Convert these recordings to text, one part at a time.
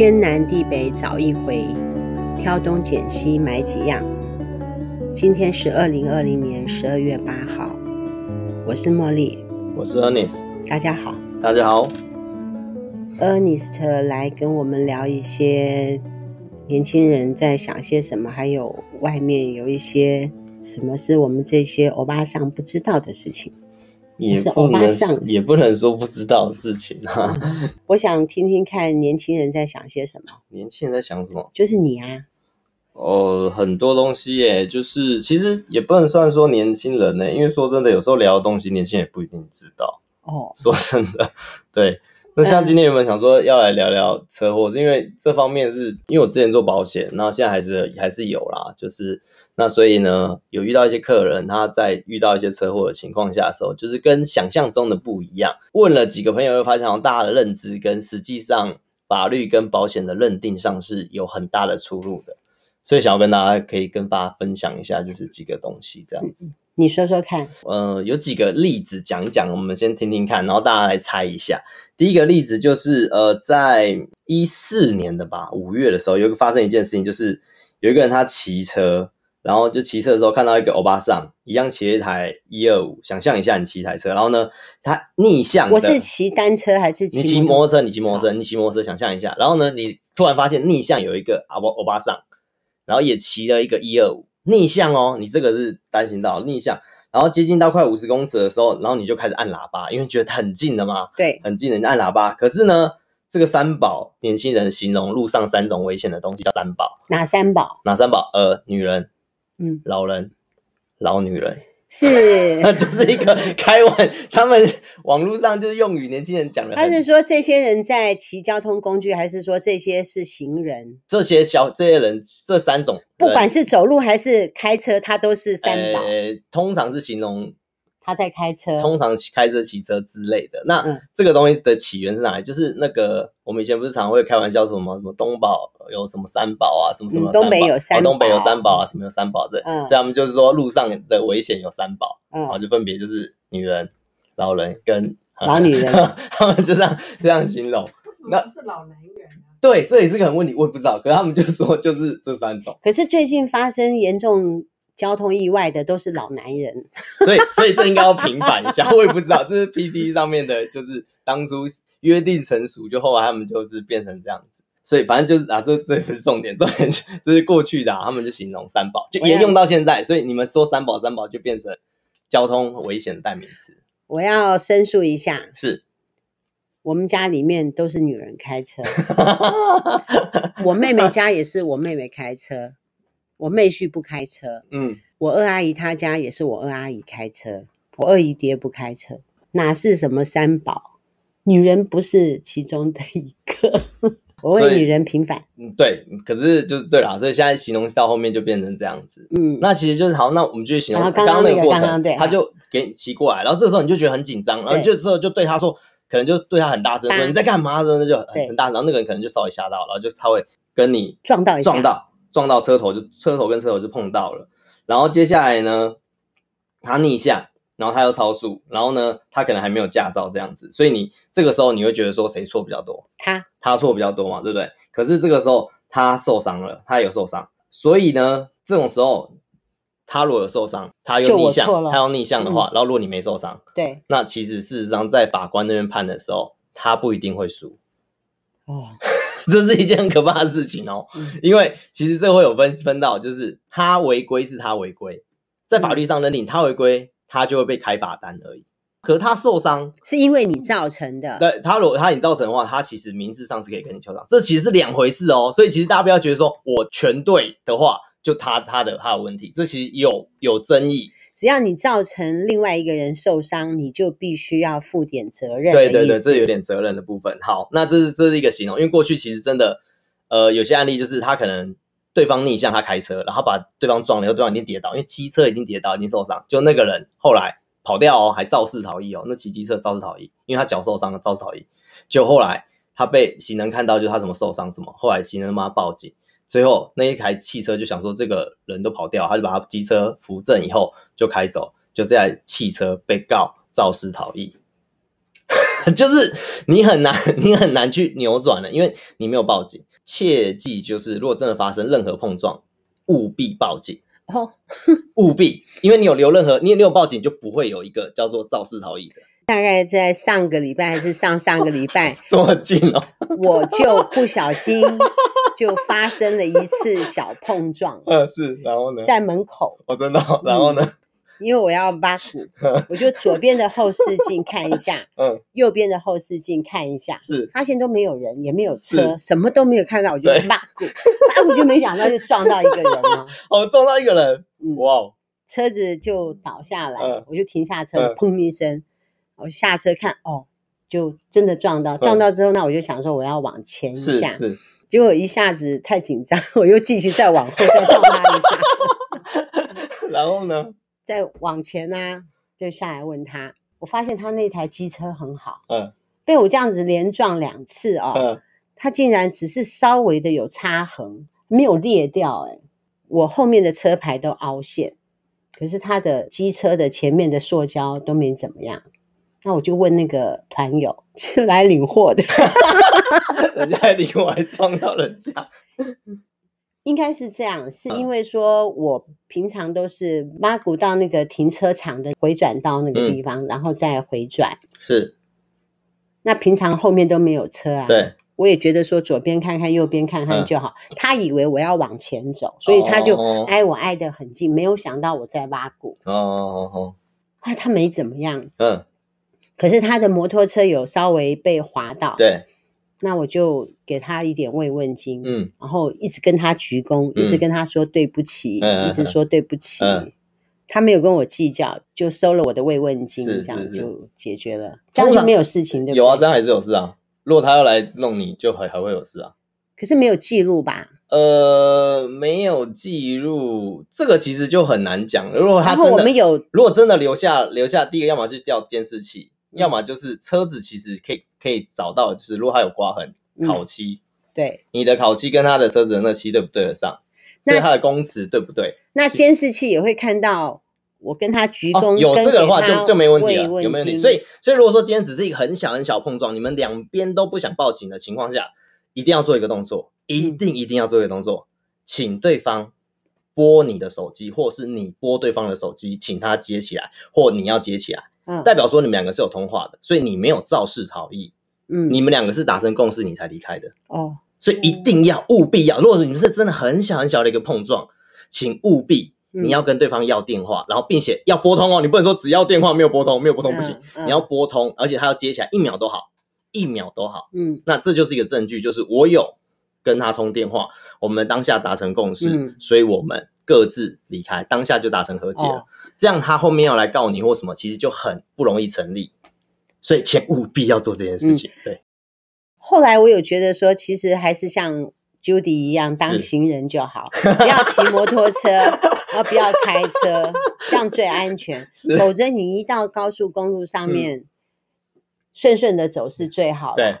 天南地北找一回，挑东拣西买几样。今天是二零二零年十二月八号，我是茉莉，我是 Ernest，大家好，大家好。Ernest 来跟我们聊一些年轻人在想些什么，还有外面有一些什么是我们这些欧巴桑不知道的事情。也不能也不能说不知道的事情啊。我想听听看年轻人在想些什么。年轻人在想什么？就是你啊。哦，很多东西耶，就是其实也不能算说年轻人呢，因为说真的，有时候聊的东西年轻人也不一定知道。哦，说真的，对。那像今天有没有想说要来聊聊车祸？是因为这方面是因为我之前做保险，然后现在还是还是有啦，就是。那所以呢，有遇到一些客人，他在遇到一些车祸的情况下的时候，就是跟想象中的不一样。问了几个朋友，又发现好像大家的认知跟实际上法律跟保险的认定上是有很大的出入的。所以想要跟大家可以跟大家分享一下，就是几个东西这样子。你说说看。呃，有几个例子讲一讲，我们先听听看，然后大家来猜一下。第一个例子就是呃，在一四年的吧，五月的时候，有个发生一件事情，就是有一个人他骑车。然后就骑车的时候看到一个欧巴桑，一样骑一台一二五。想象一下，你骑一台车，然后呢，他逆向。我是骑单车还是骑？你骑摩托车？你骑摩托车？你骑摩托车？想象一下，然后呢，你突然发现逆向有一个欧欧巴桑，然后也骑了一个一二五，逆向哦，你这个是单行道逆向，然后接近到快五十公尺的时候，然后你就开始按喇叭，因为觉得很近了嘛，对，很近了，你按喇叭。可是呢，这个三宝，年轻人形容路上三种危险的东西叫三宝，哪三宝？哪三宝？呃，女人。嗯，老人、老女人是，就是一个开玩，他们网络上就是用语，年轻人讲的。他是说这些人在骑交通工具，还是说这些是行人？这些小这些人，这三种，不管是走路还是开车，他都是三宝。呃，通常是形容。他在开车，通常开车、骑车之类的。那、嗯、这个东西的起源是哪里？就是那个我们以前不是常会开玩笑说什么什么东宝有什么三宝啊，什么什么、嗯、东北有三宝、哦，东北有三宝啊，什么有三宝的。嗯，所以他们就是说路上的危险有三宝，嗯，然后就分别就是女人、老人跟 老女人，他们就这样这样形容。那是老男人啊？对，这也是个很问题，我也不知道。可是他们就说就是这三种。可是最近发生严重。交通意外的都是老男人，所以所以这应该要平反一下。我也不知道，这是 P D 上面的，就是当初约定成熟，就后来他们就是变成这样子。所以反正就是啊，这这不是重点，重点就是过去的、啊，他们就形容三宝，就沿用到现在。所以你们说三宝三宝就变成交通危险的代名词。我要申诉一下，是我们家里面都是女人开车，我妹妹家也是我妹妹开车。我妹婿不开车，嗯，我二阿姨她家也是我二阿姨开车，我二姨爹不开车，哪是什么三宝？女人不是其中的一个，我为女人平反。嗯，对，可是就是对啦，所以现在形容到后面就变成这样子，嗯，那其实就是好，那我们就形容刚刚那个过程，他就给你骑过来，然后这时候你就觉得很紧张，然后就之后就对他说，可能就对他很大声说你在干嘛？那就很很大，然后那个人可能就稍微吓到，然后就稍微跟你撞到一下，撞到。撞到车头就车头跟车头就碰到了，然后接下来呢，他逆向，然后他又超速，然后呢，他可能还没有驾照这样子，所以你这个时候你会觉得说谁错比较多？他他错比较多嘛，对不对？可是这个时候他受伤了，他有受伤，所以呢，这种时候他如果有受伤，他又逆向，他要逆向的话，嗯，然后如果你没受伤，对，那其实事实上在法官那边判的时候，他不一定会输。哦。这是一件很可怕的事情哦，因为其实这会有分分到，就是他违规是他违规，在法律上认定他违规，他就会被开罚单而已。可是他受伤是因为你造成的，对，他如果他你造成的话，他其实民事上是可以跟你求偿，这其实是两回事哦。所以其实大家不要觉得说我全对的话，就他他的他的问题，这其实有有争议。只要你造成另外一个人受伤，你就必须要负点责任。对对对，这有点责任的部分。好，那这是这是一个形容，因为过去其实真的，呃，有些案例就是他可能对方逆向他开车，然后把对方撞了，然后对方已经跌倒，因为骑车已经跌倒，已经受伤，就那个人后来跑掉哦，还肇事逃逸哦，那骑机车肇事逃逸，因为他脚受伤了，肇事逃逸。就后来他被行人看到，就是他什么受伤什么，后来行人帮他报警。最后那一台汽车就想说，这个人都跑掉，他就把他机车扶正以后就开走，就这台汽车被告肇事逃逸。就是你很难，你很难去扭转了，因为你没有报警。切记，就是如果真的发生任何碰撞，务必报警哦，务必，因为你有留任何，你你有报警，就不会有一个叫做肇事逃逸的。大概在上个礼拜还是上上个礼拜，这么近哦，我就不小心就发生了一次 小碰撞。嗯，是，然后呢，在门口。我真的，然后呢？嗯因为我要挖骨，我就左边的后视镜看一下，嗯，右边的后视镜看一下，是发现都没有人，也没有车，什么都没有看到，我就挖骨，挖骨就没想到就撞到一个人了，哦，撞到一个人，嗯哇，车子就倒下来，我就停下车，砰一声，我下车看，哦，就真的撞到，撞到之后，那我就想说我要往前一下，是，结果一下子太紧张，我又继续再往后再撞他一下，然后呢？再往前呢、啊，就下来问他。我发现他那台机车很好，嗯，被我这样子连撞两次哦，嗯，他竟然只是稍微的有擦痕，没有裂掉，哎，我后面的车牌都凹陷，可是他的机车的前面的塑胶都没怎么样。那我就问那个团友，是来领货的，人家还领货还撞到人家。应该是这样，是因为说我平常都是挖骨到那个停车场的回转到那个地方，嗯、然后再回转。是，那平常后面都没有车啊。对，我也觉得说左边看看，右边看看就好。嗯、他以为我要往前走，所以他就挨我挨得很近，哦、没有想到我在挖谷。哦哦哦，啊，他没怎么样。嗯，可是他的摩托车有稍微被划到。对。那我就给他一点慰问金，嗯，然后一直跟他鞠躬，嗯、一直跟他说对不起，嗯、一直说对不起。嗯、他没有跟我计较，就收了我的慰问金，这样就解决了，这样就没有事情，对不对？有啊，这样还是有事啊。如果他要来弄你，就还还会有事啊。可是没有记录吧？呃，没有记录，这个其实就很难讲。如果他真的，我们有，如果真的留下留下，第一个要么就调监视器。要么就是车子其实可以可以找到，就是如果它有刮痕、烤漆，对，你的烤漆跟他的车子的那漆对不对得上？所以它的公词对不对？那监视器也会看到我跟他鞠躬，有这个的话就就没问题了，有没有问题？所以所以如果说今天只是一个很小很小碰撞，你们两边都不想报警的情况下，一定要做一个动作，一定一定要做一个动作，请对方拨你的手机，或是你拨对方的手机，请他接起来，或你要接起来。代表说你们两个是有通话的，所以你没有肇事逃逸。嗯，你们两个是达成共识，你才离开的。哦，所以一定要务必要，如果说你们是真的很小很小的一个碰撞，请务必你要跟对方要电话，然后并且要拨通哦，你不能说只要电话没有拨通，没有拨通不行，你要拨通，而且他要接起来，一秒都好，一秒都好。嗯，那这就是一个证据，就是我有跟他通电话，我们当下达成共识，所以我们各自离开，当下就达成和解了。这样他后面要来告你或什么，其实就很不容易成立，所以请务必要做这件事情。嗯、对。后来我有觉得说，其实还是像 Judy 一样，当行人就好，是 不要骑摩托车，然后不要开车，这样最安全。否则你一到高速公路上面，顺顺的走是最好的。对。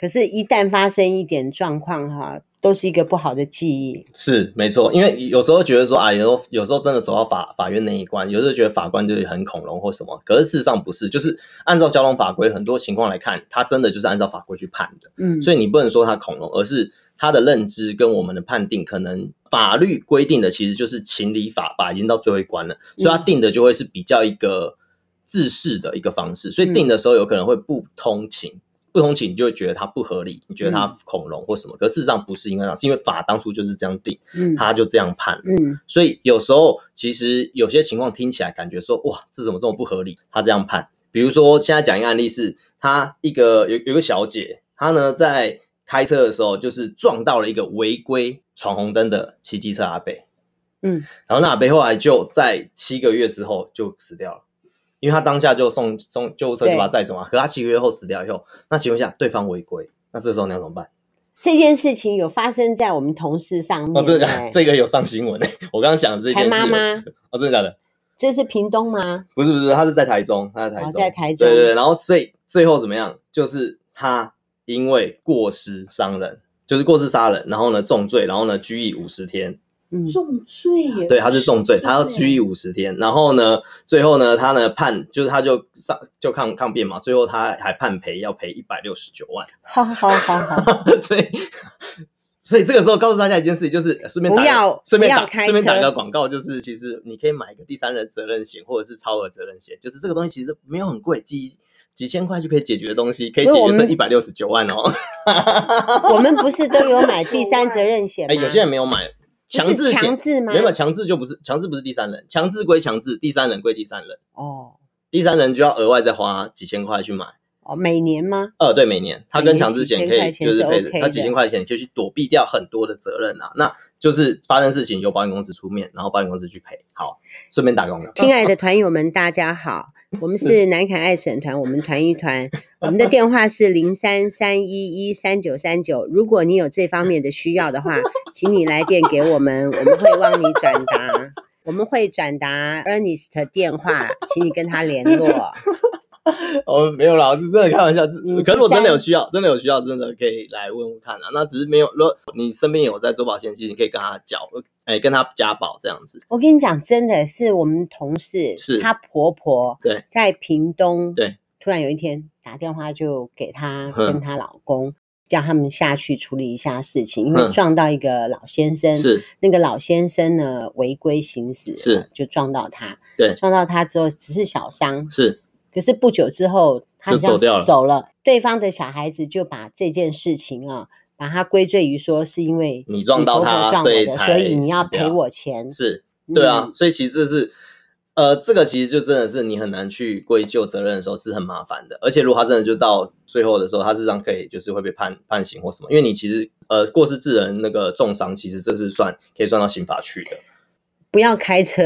可是，一旦发生一点状况，哈。都是一个不好的记忆，是没错，因为有时候觉得说啊，有时候有时候真的走到法法院那一关，有时候觉得法官就是很恐龙或什么，可是事实上不是，就是按照交通法规很多情况来看，他真的就是按照法规去判的，嗯，所以你不能说他恐龙，而是他的认知跟我们的判定，可能法律规定的其实就是情理法法已经到最后一关了，所以他定的就会是比较一个自适的一个方式，所以定的时候有可能会不通情。不通情，你就会觉得它不合理，你觉得它恐龙或什么，嗯、可事实上不是因为这样，是因为法当初就是这样定，嗯，他就这样判，嗯，所以有时候其实有些情况听起来感觉说，哇，这怎么这么不合理？他这样判，比如说现在讲一个案例是，他一个有有个小姐，她呢在开车的时候就是撞到了一个违规闯红灯的骑机车阿贝，嗯，然后那阿贝后来就在七个月之后就死掉了。因为他当下就送送救护车就把他载走嘛，可他七个月后死掉以后，那请问一下对方违规，那这时候你要怎么办？这件事情有发生在我们同事上面。哦，真的假的？这个有上新闻诶。我刚刚讲的这件事。台妈妈？哦，真的假的？这是屏东吗？不是不是，他是在台中，他在台中，哦、在台中。对对对，然后最最后怎么样？就是他因为过失伤人，就是过失杀人，然后呢重罪，然后呢拘役五十天，重罪耶？对，他是重罪，他要拘役五十天。然后呢，最后呢，他呢判就是他就上就抗抗辩嘛，最后他还判赔，要赔一百六十九万。好好好好，所以所以这个时候告诉大家一件事情，就是顺便不要顺便打顺便打个广告，就是其实你可以买一个第三人责任险或者是超额责任险，就是这个东西其实没有很贵，几几千块就可以解决的东西，可以解决这一百六十九万哦。我们不是都有买第三责任险吗？哎，有些人没有买。强制强制吗？没有强制就不是强制，不是第三人，强制归强制，第三人归第三人。哦，第三人就要额外再花几千块去买。哦，每年吗？呃，对，每年，他跟强制险可以就是配的，他几千块钱可以去躲避掉很多的责任啊。那就是发生事情由保险公司出面，然后保险公司去赔。好，顺便打个广告。亲爱的团友们，大家好。我们是南凯爱审团，我们团一团，我们的电话是零三三一一三九三九。如果你有这方面的需要的话，请你来电给我们，我们会帮你转达，我们会转达 Ernest 电话，请你跟他联络。哦，没有啦，我是真的开玩笑。可是我真的有需要，真的有需要，真的可以来问问看啊。那只是没有，如果你身边有在做保险，其实你可以跟他交，哎，跟他加保这样子。我跟你讲，真的是我们同事，是她婆婆对，在屏东对，突然有一天打电话就给她跟她老公，叫他们下去处理一下事情，因为撞到一个老先生，是那个老先生呢违规行驶，是就撞到他，对，撞到他之后只是小伤，是。可是不久之后，他就走掉了。走了，对方的小孩子就把这件事情啊，把他归罪于说是因为你撞到他，所以才所以你要赔我钱。是，对啊，嗯、所以其实这是，呃，这个其实就真的是你很难去归咎责任的时候是很麻烦的。而且如果他真的就到最后的时候，他事实上可以就是会被判判刑或什么，因为你其实呃过失致人那个重伤，其实这是算可以算到刑法去的。不要开车，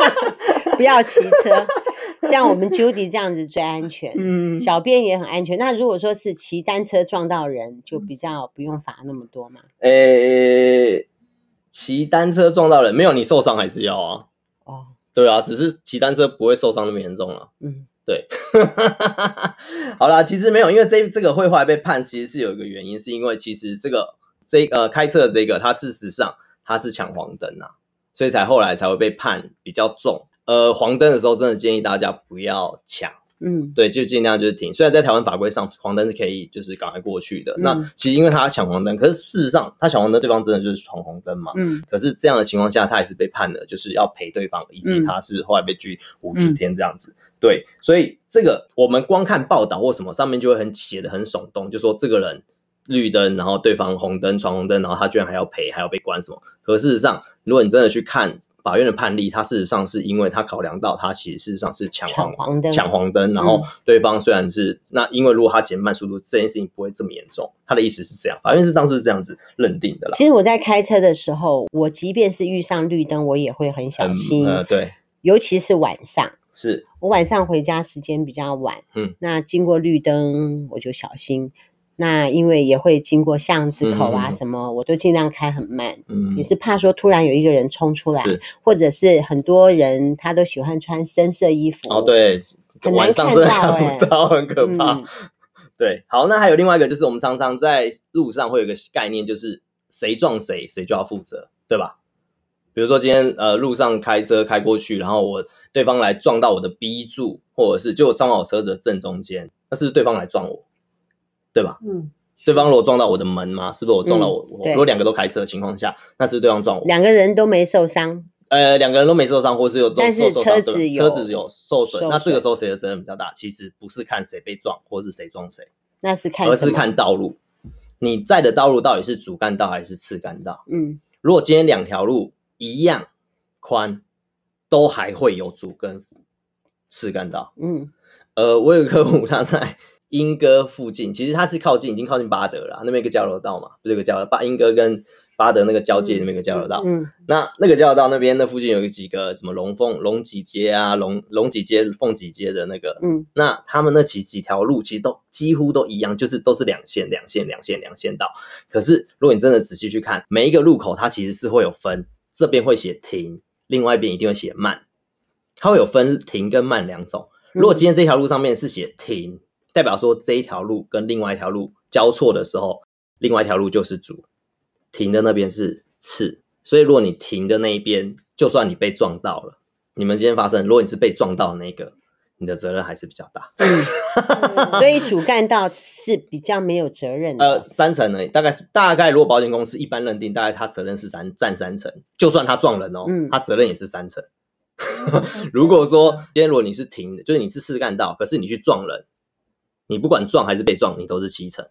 不要骑车。像我们 Judy 这样子最安全，嗯，小便也很安全。那如果说是骑单车撞到人，就比较不用罚那么多嘛。诶、欸，骑单车撞到人，没有你受伤还是要啊？哦，对啊，只是骑单车不会受伤那么严重了。嗯，对。好啦，其实没有，因为这这个会后来被判，其实是有一个原因，是因为其实这个这呃开车的这个，他事实上他是抢黄灯啊，所以才后来才会被判比较重。呃，黄灯的时候，真的建议大家不要抢，嗯，对，就尽量就是停。虽然在台湾法规上，黄灯是可以就是赶快过去的。嗯、那其实因为他抢黄灯，可是事实上他抢黄灯，对方真的就是闯红灯嘛，嗯。可是这样的情况下，他也是被判了，就是要赔对方，以及他是后来被拘五十天这样子。嗯、对，所以这个我们光看报道或什么上面就会很写的很耸动，就说这个人绿灯，然后对方红灯闯红灯，然后他居然还要赔，还要被关什么？可事实上，如果你真的去看。法院的判例，他事实上是因为他考量到他其实事实上是抢黄抢黄灯，抢黄灯，然后对方虽然是、嗯、那，因为如果他减慢速度，这件事情不会这么严重。他的意思是这样，法院是当初是这样子认定的啦。其实我在开车的时候，我即便是遇上绿灯，我也会很小心。嗯呃、对，尤其是晚上，是我晚上回家时间比较晚，嗯，那经过绿灯我就小心。那因为也会经过巷子口啊，什么、嗯、我都尽量开很慢，嗯，也是怕说突然有一个人冲出来，是或者是很多人他都喜欢穿深色衣服，哦，对，晚上真的看不到，很可怕。嗯、对，好，那还有另外一个就是我们常常在路上会有一个概念，就是谁撞谁谁就要负责，对吧？比如说今天呃路上开车开过去，然后我对方来撞到我的 B 柱，或者是就撞到我车子的正中间，那是对方来撞我？对吧？嗯，对方如果撞到我的门嘛，是不是我撞到我？嗯、我如果两个都开车的情况下，那是对方撞我？两个人都没受伤。呃，两个人都没受伤，或是有都受伤，车子有车子有受损。那这个时候谁的责任比较大？其实不是看谁被撞，或是谁撞谁，那是看，而是看道路。你在的道路到底是主干道还是次干道？嗯，如果今天两条路一样宽，都还会有主跟次干道。嗯，呃，我有个客户他在。莺歌附近，其实它是靠近，已经靠近巴德了。那边一个交流道嘛，不是有个交流巴，莺歌跟巴德那个交界那边一个交流道。嗯，嗯那那个交流道那边那附近有几个什么龙凤龙脊街啊，龙龙脊街、凤脊街的那个。嗯，那他们那几几条路其实都几乎都一样，就是都是两线、两线、两线、两线道。可是如果你真的仔细去看，每一个路口它其实是会有分，这边会写停，另外一边一定会写慢，它会有分停跟慢两种。如果今天这条路上面是写停。代表说这一条路跟另外一条路交错的时候，另外一条路就是主，停的那边是次，所以如果你停的那一边，就算你被撞到了，你们今天发生，如果你是被撞到的那个，你的责任还是比较大。嗯、所以主干道是比较没有责任的。呃，三成呢，大概是大概如果保险公司一般认定，大概他责任是三占三成，就算他撞人哦，嗯、他责任也是三成。如果说今天如果你是停的，就是你是次干道，可是你去撞人，你不管撞还是被撞，你都是七成。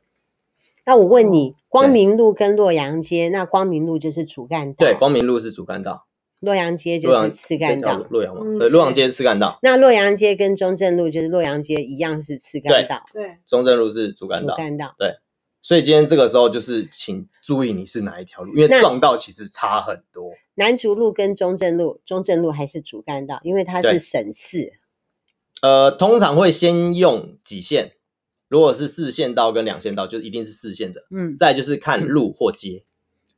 那我问你，光明路跟洛阳街，那光明路就是主干道，对，光明路是主干道，洛阳街就是次干道，洛阳嘛，对，洛阳街是次干道。那洛阳街跟中正路就是洛阳街一样是次干道，对，中正路是主干道，主干道，对。所以今天这个时候就是，请注意你是哪一条路，因为撞道其实差很多。南竹路跟中正路，中正路还是主干道，因为它是省市。呃，通常会先用几线。如果是四线道跟两线道，就一定是四线的。嗯，再就是看路或街，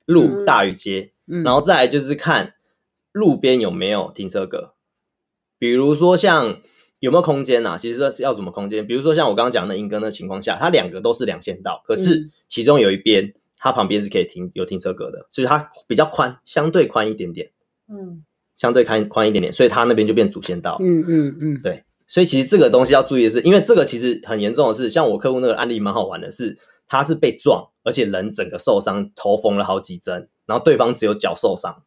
嗯、路大于街，嗯、然后再来就是看路边有没有停车格。比如说像有没有空间啊？其实是要什么空间？比如说像我刚刚讲的莺歌的情况下，它两个都是两线道，可是其中有一边它旁边是可以停有停车格的，所以它比较宽，相对宽一点点。嗯，相对宽宽一点点，所以它那边就变主线道。嗯嗯嗯，对。所以其实这个东西要注意的是，因为这个其实很严重的是，像我客户那个案例蛮好玩的是，他是被撞，而且人整个受伤，头缝了好几针，然后对方只有脚受伤。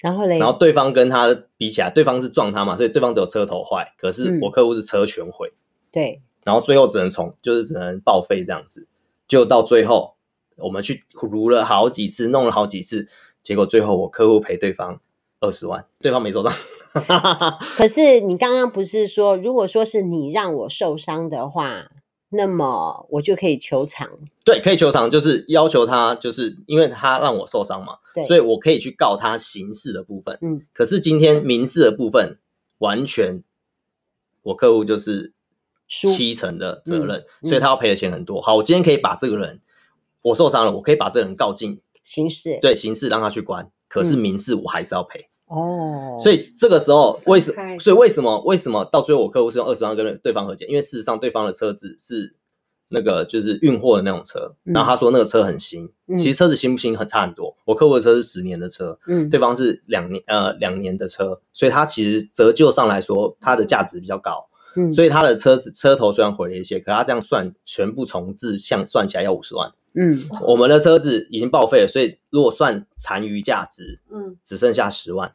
然后嘞，然后对方跟他比起来，对方是撞他嘛，所以对方只有车头坏，可是我客户是车全毁。对。然后最后只能从就是只能报废这样子，就到最后我们去撸了好几次，弄了好几次，结果最后我客户赔对方二十万，对方没受伤。可是你刚刚不是说，如果说是你让我受伤的话，那么我就可以求偿？对，可以求偿，就是要求他，就是因为他让我受伤嘛，对，所以我可以去告他刑事的部分。嗯，可是今天民事的部分，完全我客户就是七成的责任，嗯、所以他要赔的钱很多。好，我今天可以把这个人我受伤了，我可以把这个人告进刑事，对，刑事让他去关，可是民事我还是要赔。嗯哦，所以这个时候为什么？所以为什么？为什么到最后我客户是用二十万跟对方和解？因为事实上对方的车子是那个就是运货的那种车，嗯、然后他说那个车很新，嗯、其实车子新不新很差很多。我客户的车是十年的车，嗯，对方是两年呃两年的车，所以他其实折旧上来说，它的价值比较高，嗯，所以他的车子车头虽然毁了一些，可他这样算全部重置，像算起来要五十万，嗯，我们的车子已经报废了，所以如果算残余价值，嗯，只剩下十万。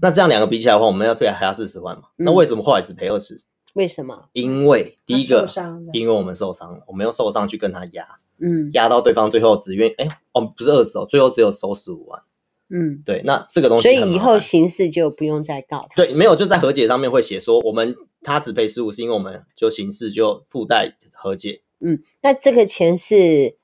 那这样两个比起来的话，我们要赔还要四十万嘛？嗯、那为什么后来只赔二十？为什么？因为第一个，因为我们受伤了，我们用受伤去跟他压，嗯，压到对方最后只愿意，哎，哦，不是二十哦，最后只有收十五万，嗯，对，那这个东西，所以以后刑事就不用再告他，对，没有就在和解上面会写说，我们他只赔十五，是因为我们就刑事就附带和解，嗯，那这个钱是。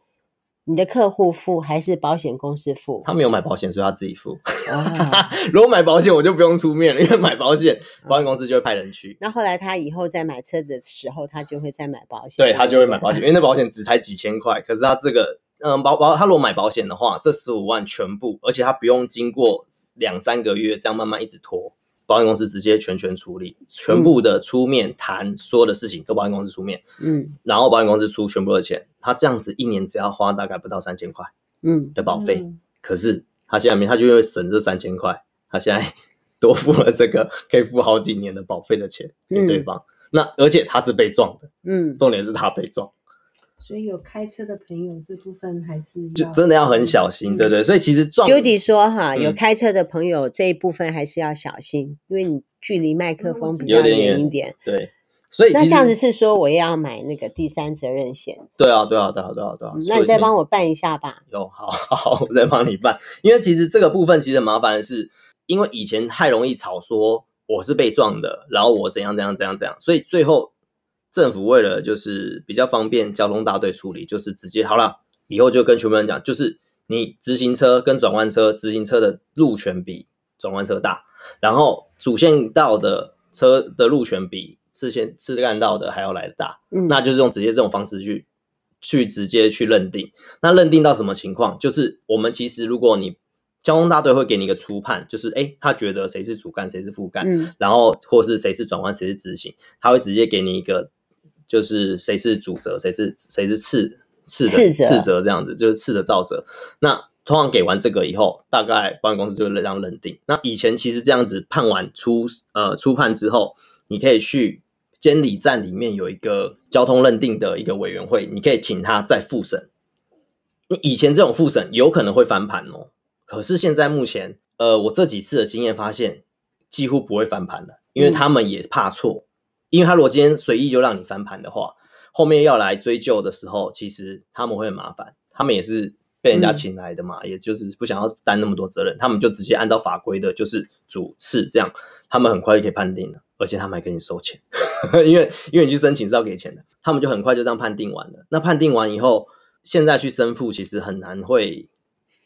你的客户付还是保险公司付？他没有买保险，所以他自己付。啊、如果买保险，我就不用出面了，因为买保险，保险公司就会派人去。那后来他以后在买车的时候，他就会再买保险。对，他就会买保险，因为那保险只才几千块。可是他这个，嗯，保保他如果买保险的话，这十五万全部，而且他不用经过两三个月这样慢慢一直拖。保险公司直接全权处理，全部的出面谈所有的事情都保险公司出面，嗯，然后保险公司出全部的钱，他这样子一年只要花大概不到三千块，嗯。的保费，嗯、可是他现在没，他就因为省这三千块，他现在 多付了这个可以付好几年的保费的钱给对方，嗯、那而且他是被撞的，嗯，重点是他被撞。所以有开车的朋友这部分还是就真的要很小心，对对。所以其实撞 Judy 说哈，有开车的朋友这一部分还是要小心，因为你距离麦克风比较远一点。对，所以那这样子是说我也要买那个第三责任险。对啊，对啊，对啊，对啊，对啊。那你再帮我办一下吧。有，好好，我再帮你办。因为其实这个部分其实很麻烦的是，因为以前太容易吵说我是被撞的，然后我怎样怎样怎样怎样，所以最后。政府为了就是比较方便交通大队处理，就是直接好了，以后就跟全部人讲，就是你直行车跟转弯车，直行车的路权比转弯车大，然后主线道的车的路权比次线次干道的还要来的大，嗯，那就是用直接这种方式去去直接去认定，那认定到什么情况？就是我们其实如果你交通大队会给你一个初判，就是诶他觉得谁是主干谁是副干，嗯，然后或是谁是转弯谁是直行，他会直接给你一个。就是谁是主责，谁是谁是次次的次责这样子，就是次的造责。那通常给完这个以后，大概保险公司就会这样认定。那以前其实这样子判完初呃初判之后，你可以去监理站里面有一个交通认定的一个委员会，你可以请他再复审。你以前这种复审有可能会翻盘哦，可是现在目前呃我这几次的经验发现，几乎不会翻盘了，因为他们也怕错，嗯、因为他如果今天随意就让你翻盘的话，后面要来追究的时候，其实他们会很麻烦，他们也是。被人家请来的嘛，嗯、也就是不想要担那么多责任，他们就直接按照法规的，就是主次这样，他们很快就可以判定了，而且他们还给你收钱，因为因为你去申请是要给钱的，他们就很快就这样判定完了。那判定完以后，现在去申复其实很难会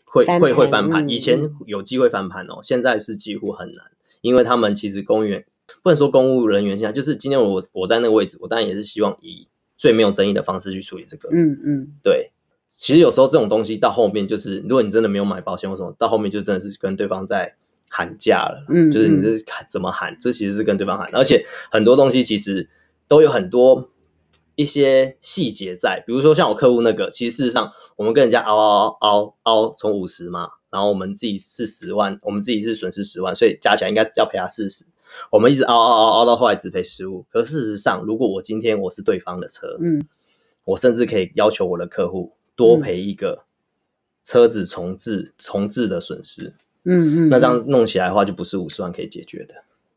会会会翻盘，以前有机会翻盘哦，现在是几乎很难，因为他们其实公务员不能说公务人员现在就是今天我我在那个位置，我当然也是希望以最没有争议的方式去处理这个，嗯嗯，对。其实有时候这种东西到后面就是，如果你真的没有买保险或什么，到后面就真的是跟对方在喊价了。嗯，就是你这怎么喊，这其实是跟对方喊。而且很多东西其实都有很多一些细节在，比如说像我客户那个，其实事实上我们跟人家凹凹凹凹从五十嘛，然后我们自己是十万，我们自己是损失十万，所以加起来应该要赔他四十。我们一直凹凹凹凹到后来只赔十五。可事实上，如果我今天我是对方的车，嗯，我甚至可以要求我的客户。多赔一个车子重置重置的损失，嗯嗯，那这样弄起来的话，就不是五十万可以解决的，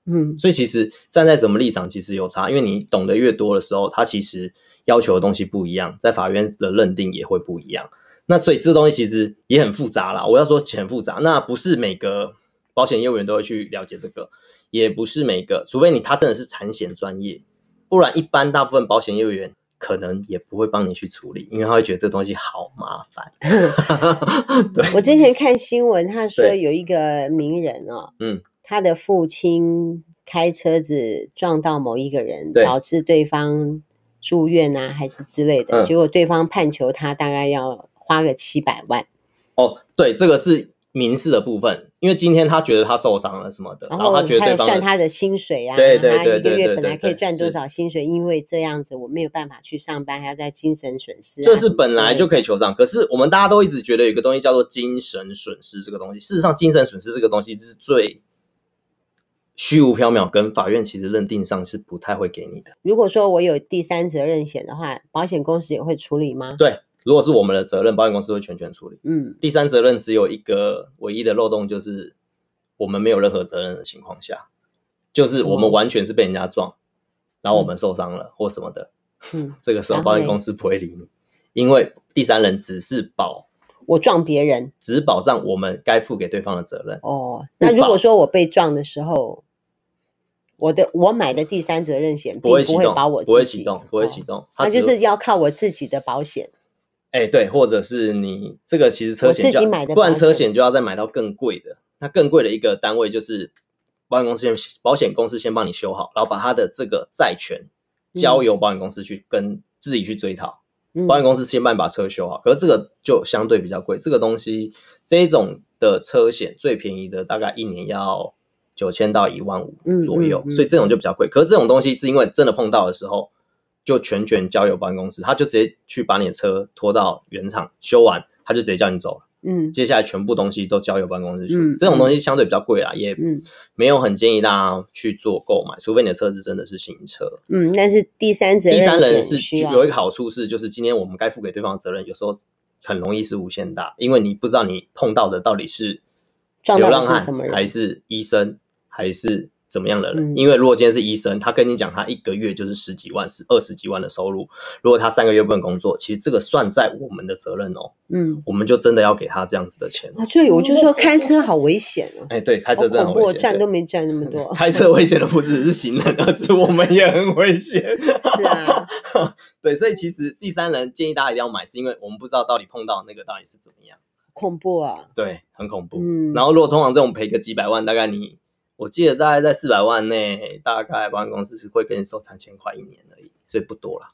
嗯，所以其实站在什么立场，其实有差，因为你懂得越多的时候，他其实要求的东西不一样，在法院的认定也会不一样。那所以这东西其实也很复杂啦。我要说很复杂，那不是每个保险业务员都会去了解这个，也不是每个，除非你他真的是产险专业，不然一般大部分保险业务员。可能也不会帮你去处理，因为他会觉得这东西好麻烦。对，我之前看新闻，他说有一个名人哦，嗯，他的父亲开车子撞到某一个人，导致对方住院啊，还是之类的，嗯、结果对方判求他大概要花个七百万。哦，对，这个是。民事的部分，因为今天他觉得他受伤了什么的，然后他觉得对方算他的薪水啊，对对对，他一个月本来可以赚多少薪水，因为这样子我没有办法去上班，还要在精神损失，这是本来就可以求偿。可是我们大家都一直觉得有一个东西叫做精神损失，这个东西事实上精神损失这个东西是最虚无缥缈，跟法院其实认定上是不太会给你的。如果说我有第三责任险的话，保险公司也会处理吗？对。如果是我们的责任，保险公司会全权处理。嗯，第三责任只有一个唯一的漏洞，就是我们没有任何责任的情况下，就是我们完全是被人家撞，嗯、然后我们受伤了或什么的，嗯，这个时候保险公司不会理你，因为第三人只是保我撞别人，只保障我们该付给对方的责任。哦，那如果说我被撞的时候，我的我买的第三责任险不会保我自己，不会启动，不会启动，那就是要靠我自己的保险。哎、欸，对，或者是你这个其实车险就要，不然车险就要再买到更贵的。那更贵的一个单位就是保险公司先，保险公司先帮你修好，然后把他的这个债权交由保险公司去跟自己去追讨。嗯、保险公司先帮你把车修好，可是这个就相对比较贵。这个东西这一种的车险最便宜的大概一年要九千到一万五左右，嗯嗯嗯、所以这种就比较贵。可是这种东西是因为真的碰到的时候。就全权交由保险公司，他就直接去把你的车拖到原厂修完，他就直接叫你走了。嗯，接下来全部东西都交由保险公室去。嗯，这种东西相对比较贵啦，嗯、也没有很建议大家去做购买，除非你的车子真的是新车。嗯，但是第三者，第三人是有一个好处是，就是今天我们该付给对方的责任，有时候很容易是无限大，因为你不知道你碰到的到底是流浪汉还是医生还是。怎么样的人？因为如果今天是医生，他跟你讲他一个月就是十几万、十二十几万的收入，如果他三个月不能工作，其实这个算在我们的责任哦。嗯，我们就真的要给他这样子的钱。啊，所以我就说开车好危险哦。哎，对，开车真的很危险，站都没站那么多。开车危险的不只是行人，而是我们也很危险。是啊，对，所以其实第三人建议大家一定要买，是因为我们不知道到底碰到那个到底是怎么样。恐怖啊！对，很恐怖。嗯，然后如果通常这种赔个几百万，大概你。我记得大概在四百万内，大概保险公司是会给你收三千块一年而已，所以不多啦。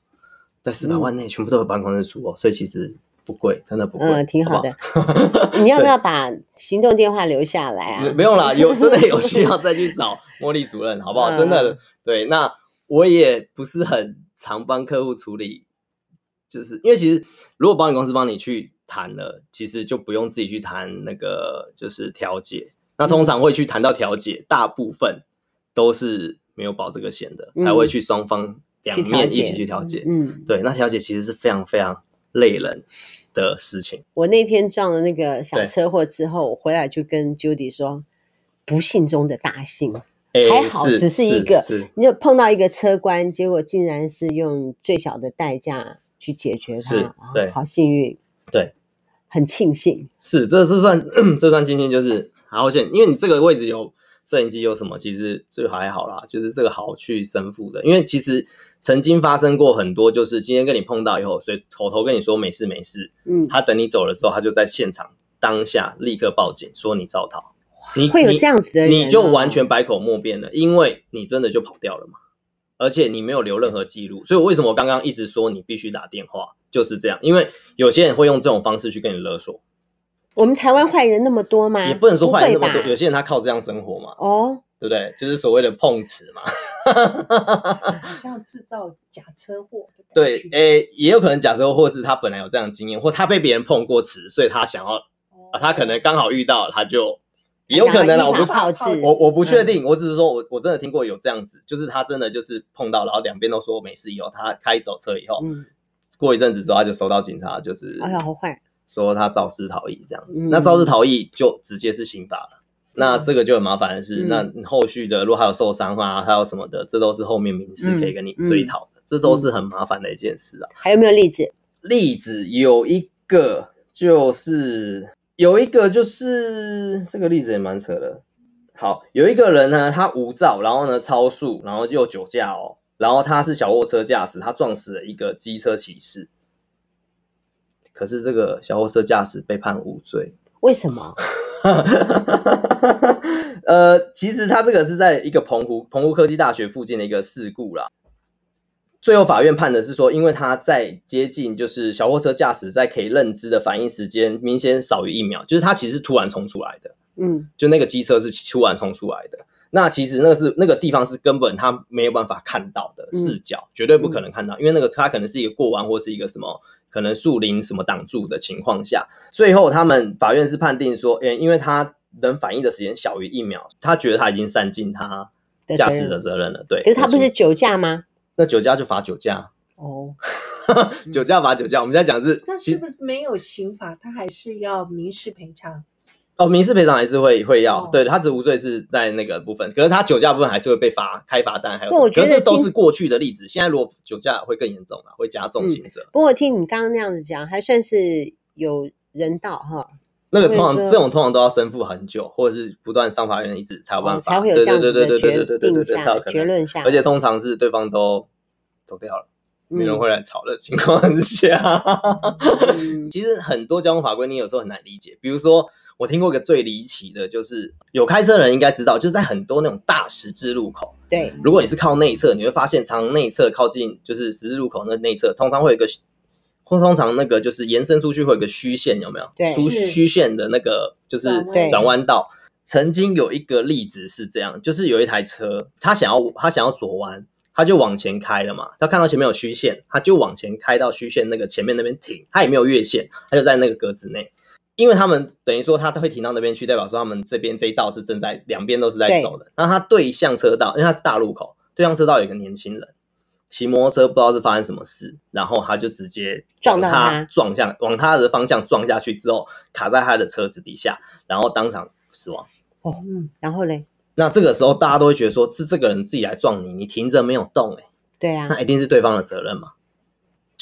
在四百万内，全部都有保险公司出哦，所以其实不贵，真的不贵，嗯，挺好的。好 你要不要把行动电话留下来啊？不用啦，有 真的有需要再去找茉莉主任，好不好？真的，对，那我也不是很常帮客户处理，就是因为其实如果保险公司帮你去谈了，其实就不用自己去谈那个就是调解。那通常会去谈到调解，嗯、大部分都是没有保这个险的，嗯、才会去双方两面一起去调解。嗯，对，那调解其实是非常非常累人的事情。我那天撞了那个小车祸之后，我回来就跟 Judy 说，不幸中的大幸。还好，只是一个，你就碰到一个车关，结果竟然是用最小的代价去解决它，对，好幸运，对，很庆幸。是，这这算 这算今天就是好险，因为你这个位置有摄影机，有什么其实最还好啦，就是这个好去申复的，因为其实曾经发生过很多，就是今天跟你碰到以后，所以口头跟你说没事没事，嗯，他等你走的时候，他就在现场当下立刻报警说你造逃。你会有这样子的人，你就完全百口莫辩了，因为你真的就跑掉了嘛，而且你没有留任何记录，所以为什么我刚刚一直说你必须打电话，就是这样，因为有些人会用这种方式去跟你勒索。我们台湾坏人那么多吗？也不能说坏人那么多，有些人他靠这样生活嘛，哦，对不对？就是所谓的碰瓷嘛，像制造假车祸。对，诶，也有可能假车祸，或是他本来有这样的经验，或他被别人碰过瓷，所以他想要，啊，他可能刚好遇到，他就。也有可能啦，我不怕，我我不确定，我只是说我我真的听过有这样子，就是他真的就是碰到，然后两边都说没事以后，他开走车以后，过一阵子之后他就收到警察，就是哎呀好坏，说他肇事逃逸这样子，那肇事逃逸就直接是刑法了，那这个就很麻烦的是，那后续的如果还有受伤啊，还有什么的，这都是后面民事可以跟你追讨的，这都是很麻烦的一件事啊。还有没有例子？例子有一个就是。有一个就是这个例子也蛮扯的。好，有一个人呢，他无照，然后呢超速，然后又酒驾哦，然后他是小货车驾驶，他撞死了一个机车骑士。可是这个小货车驾驶被判无罪，为什么？呃，其实他这个是在一个澎湖澎湖科技大学附近的一个事故啦。最后法院判的是说，因为他在接近，就是小货车驾驶在可以认知的反应时间明显少于一秒，就是他其实是突然冲出来的，嗯，就那个机车是突然冲出来的。那其实那个是那个地方是根本他没有办法看到的视角，嗯、绝对不可能看到，因为那个他可能是一个过弯或是一个什么可能树林什么挡住的情况下，最后他们法院是判定说，诶，因为他能反应的时间小于一秒，他觉得他已经散尽他驾驶的责任了，对。可是他不是酒驾吗？那酒驾就罚酒驾哦，酒驾罚酒驾。我们现在讲是，这是不是没有刑法，他还是要民事赔偿？哦，民事赔偿还是会会要，对他只无罪是在那个部分，可是他酒驾部分还是会被罚开罚单，还有，可是这都是过去的例子。现在如果酒驾会更严重了，会加重刑责。不过听你刚刚那样子讲，还算是有人道哈。那个通常这种通常都要身负很久，或者是不断上法院一直才有办法才会有这样的决定下，而且通常是对方都走掉了，没人会来吵的情况 下，其实很多交通法规你有时候很难理解，比如说。我听过一个最离奇的，就是有开车的人应该知道，就是在很多那种大十字路口，对，如果你是靠内侧，你会发现常内侧靠近就是十字路口那内侧，通常会有一个。通通常那个就是延伸出去会有个虚线，有没有？对，虚虚线的那个就是转弯道。曾经有一个例子是这样，就是有一台车，他想要他想要左弯，他就往前开了嘛。他看到前面有虚线，他就往前开到虚线那个前面那边停，他也没有越线，他就在那个格子内。因为他们等于说他都会停到那边去，代表说他们这边这一道是正在两边都是在走的。那他对向车道，因为他是大路口，对向车道有一个年轻人。骑摩托车不知道是发生什么事，然后他就直接撞到他，撞向往他的方向撞下去之后，卡在他的车子底下，然后当场死亡。哦，嗯，然后嘞？那这个时候大家都会觉得说，是这个人自己来撞你，你停着没有动，哎，对啊，那一定是对方的责任嘛。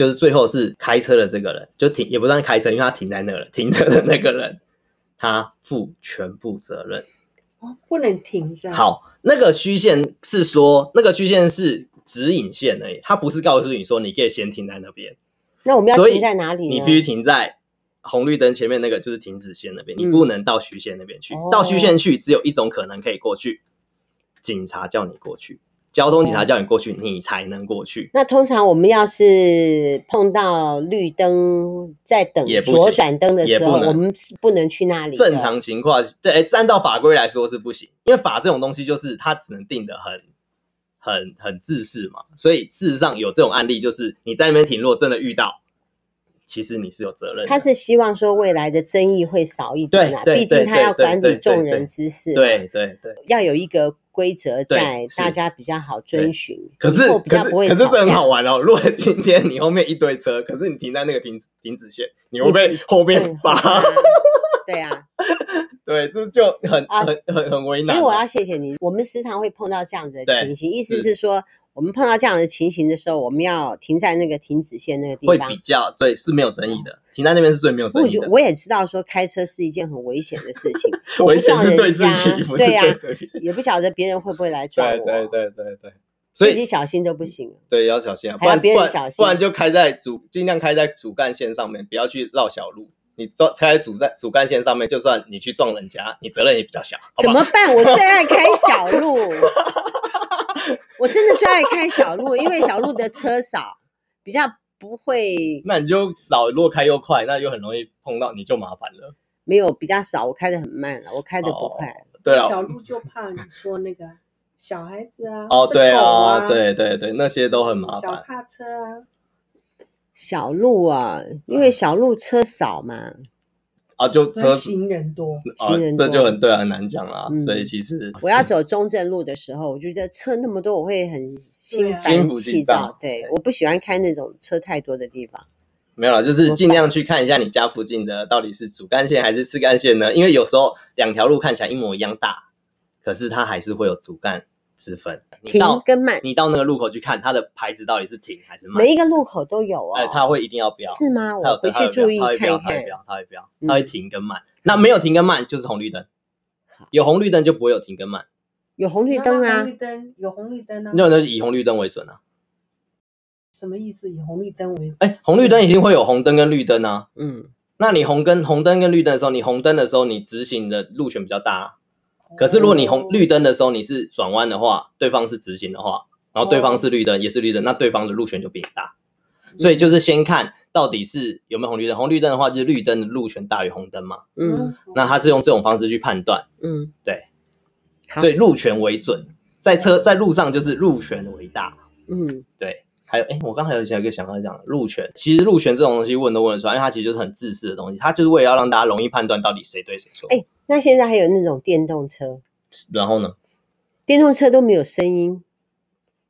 就是最后是开车的这个人就停，也不算开车，因为他停在那了，停车的那个人他负全部责任。哦，不能停在。好，那个虚线是说，那个虚线是。指引线而已，他不是告诉你说你可以先停在那边。那我们要停在哪里？你必须停在红绿灯前面那个就是停止线那边，嗯、你不能到虚线那边去。哦、到虚线去只有一种可能可以过去，警察叫你过去，交通警察叫你过去，哦、你才能过去。那通常我们要是碰到绿灯在等左转灯的时候，我们是不能去那里。正常情况，对，按照法规来说是不行，因为法这种东西就是它只能定的很。很很自私嘛，所以事实上有这种案例，就是你在那边停，如果真的遇到，其实你是有责任。他是希望说未来的争议会少一点啊，毕竟他要管理众人之事，对对对，要有一个规则在，大家比较好遵循。可是可是可是这很好玩哦，如果今天你后面一堆车，可是你停在那个停止停止线，你会被后面扒。对啊，对，这就很很很很为难。其实我要谢谢你，我们时常会碰到这样子的情形，意思是说。我们碰到这样的情形的时候，我们要停在那个停止线那个地方，会比较对，是没有争议的。停在那边是最没有争议的。我我也知道说开车是一件很危险的事情，危险是对自己，不是对呀，也不晓得别人会不会来撞我。对对对对对，所以自己小心都不行。对，要小心啊，不然别人小心，不然就开在主，尽量开在主干线上面，不要去绕小路。你撞开在主在主干线上面，就算你去撞人家，你责任也比较小。怎么办？我最爱开小路。我真的最爱开小路，因为小路的车少，比较不会。那你就少，如果开又快，那就很容易碰到，你就麻烦了。没有比较少，我开的很慢了，我开的不快。哦、对啊，小路就怕你说那个小孩子啊，哦，对啊，对对对，那些都很麻烦。脚踏车啊，小路啊，因为小路车少嘛。嗯啊，就车行人多，行人多，这就很对啊，很难讲啦。所以其实我要走中正路的时候，我觉得车那么多，我会很心烦气躁。对，我不喜欢开那种车太多的地方。没有啦，就是尽量去看一下你家附近的到底是主干线还是次干线呢？因为有时候两条路看起来一模一样大，可是它还是会有主干。之分，停跟慢，你到那个路口去看，它的牌子到底是停还是慢？每一个路口都有啊。哎，它会一定要标，是吗？我回去注意看看。它会标，它会标，它会停跟慢。那没有停跟慢就是红绿灯，有红绿灯就不会有停跟慢。有红绿灯啊，红绿灯有红绿灯啊。那那是以红绿灯为准啊。什么意思？以红绿灯为？哎，红绿灯一定会有红灯跟绿灯啊。嗯，那你红跟红灯跟绿灯的时候，你红灯的时候，你直行的路权比较大。可是如果你红绿灯的时候你是转弯的话，对方是直行的话，然后对方是绿灯也是绿灯，那对方的路权就比你大。所以就是先看到底是有没有红绿灯，红绿灯的话就是绿灯的路权大于红灯嘛。嗯，那他是用这种方式去判断。嗯，对。所以路权为准，在车在路上就是路权为大。嗯，对。还有，哎，我刚才有想一个想法讲路权，其实路权这种东西问都问得出来，因为它其实就是很自私的东西，它就是为了要让大家容易判断到底谁对谁错。哎。那现在还有那种电动车，然后呢？电动车都没有声音，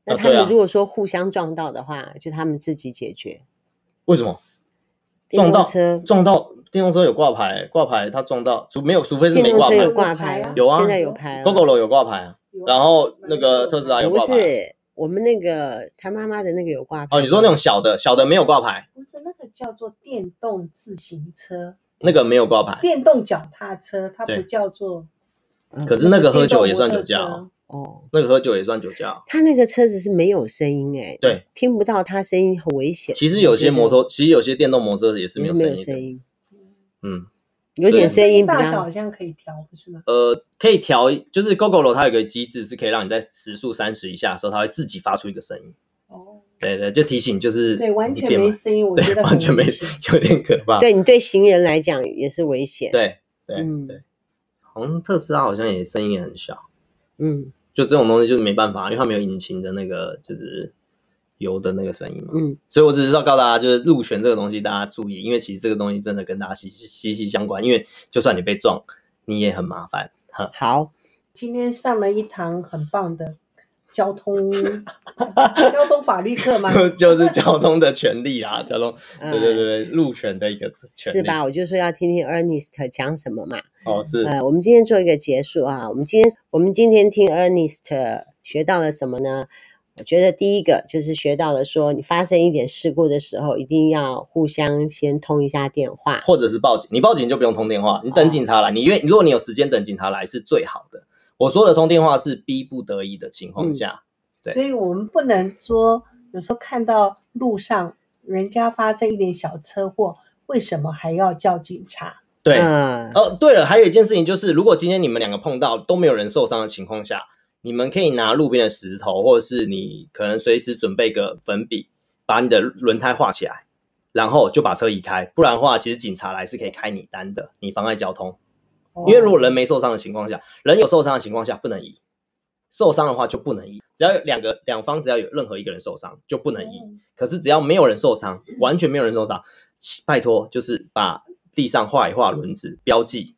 那他们如果说互相撞到的话，啊啊、就他们自己解决。为什么？撞到车撞到电动车有挂牌，挂牌他撞到除没有，除非是没挂牌。有挂牌啊，有啊，现在有牌。Gogoro 有挂牌啊，然后那个特斯拉有挂牌。不是，我们那个他妈妈的那个有挂牌。哦，你说那种小的，小的没有挂牌。不是，那个叫做电动自行车。那个没有挂牌，电动脚踏车它不叫做，可是那个喝酒也算酒驾哦。那个喝酒也算酒驾。他那个车子是没有声音哎，对，听不到他声音很危险。其实有些摩托，其实有些电动摩托车也是没有声音。嗯，有点声音，大小好像可以调，不是吗？呃，可以调，就是 Gogoro 它有个机制是可以让你在时速三十以下的时候，它会自己发出一个声音。对对，就提醒，就是对，完全没声音，我觉得完全没，有点可怕。对你对行人来讲也是危险。对对对，好像特斯拉好像也声音也很小。嗯，就这种东西就是没办法，因为它没有引擎的那个就是油的那个声音嘛。嗯，所以我只是要告诉大家，就是路权这个东西大家注意，因为其实这个东西真的跟大家息息息息相关。因为就算你被撞，你也很麻烦。好，今天上了一堂很棒的。交通，交通法律课吗？就是交通的权利啊，交通，对对对对，路权的一个权利。是吧？我就说要听听 Ernest 讲什么嘛。哦，是。呃，我们今天做一个结束啊。我们今天，我们今天听 Ernest 学到了什么呢？我觉得第一个就是学到了说，你发生一点事故的时候，一定要互相先通一下电话，或者是报警。你报警就不用通电话，你等警察来。哦、你愿，如果你有时间等警察来，是最好的。我说的通电话是逼不得已的情况下，嗯、对，所以我们不能说有时候看到路上人家发生一点小车祸，为什么还要叫警察？对，嗯、哦，对了，还有一件事情就是，如果今天你们两个碰到都没有人受伤的情况下，你们可以拿路边的石头，或者是你可能随时准备个粉笔，把你的轮胎画起来，然后就把车移开。不然的话，其实警察来是可以开你单的，你妨碍交通。因为如果人没受伤的情况下，人有受伤的情况下不能移，受伤的话就不能移。只要有两个两方，只要有任何一个人受伤就不能移。可是只要没有人受伤，完全没有人受伤，拜托，就是把地上画一画轮子，标记。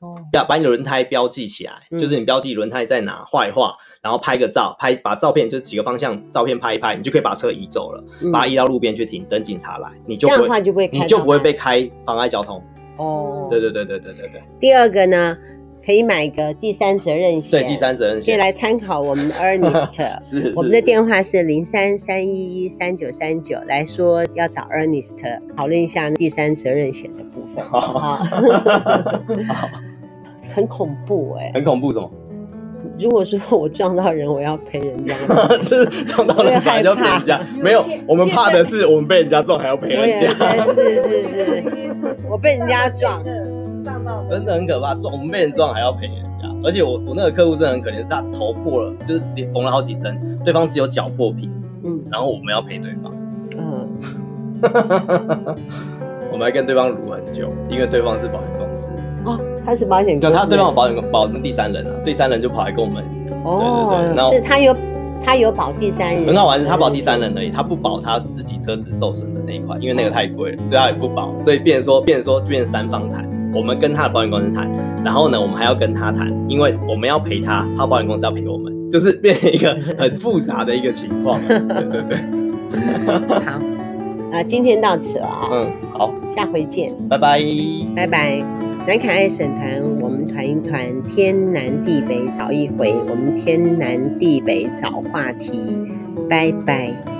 哦，要把你的轮胎标记起来，嗯、就是你标记轮胎在哪，画一画，然后拍个照，拍把照片就是几个方向照片拍一拍，你就可以把车移走了，嗯、把它移到路边去停，等警察来，你就不会你就不会被开妨碍交通。哦，对对对对对对对。第二个呢？可以买个第三责任险，对，第三责任险，可以来参考我们的 Ernest。是，是，我们的电话是零三三一一三九三九，来说要找 Ernest 讨论一下第三责任险的部分。好，好，很恐怖哎、欸，很恐怖什么？如果说我撞到人，我要赔人家，这是撞到人还要赔人家？没有，我们怕的是我们被人家撞还要赔人家。是是 是，我被人家撞。真的很可怕，撞我们被人撞还要赔人家，而且我我那个客户真的很可怜，是他头破了，就是连缝了好几层，对方只有脚破皮，嗯，然后我们要赔对方，嗯，我们还跟对方撸很久，因为对方是保险公司，哦，他是保险公司，对，他对方有保险保第三人啊，第三人就跑来跟我们，哦，对对对，然后是他有他有保第三人，很好玩是，他保第三人而已，他不保他自己车子受损的那一块，因为那个太贵了，所以他也不保，所以变成说变成说变成三方谈。我们跟他的保险公司谈，然后呢，我们还要跟他谈，因为我们要赔他，他保险公司要赔我们，就是变成一个很复杂的一个情况。对对对。好，呃，今天到此了啊。嗯，好，下回见，拜拜，拜拜。南卡爱审团，我们团一团，天南地北找一回，我们天南地北找话题，拜拜。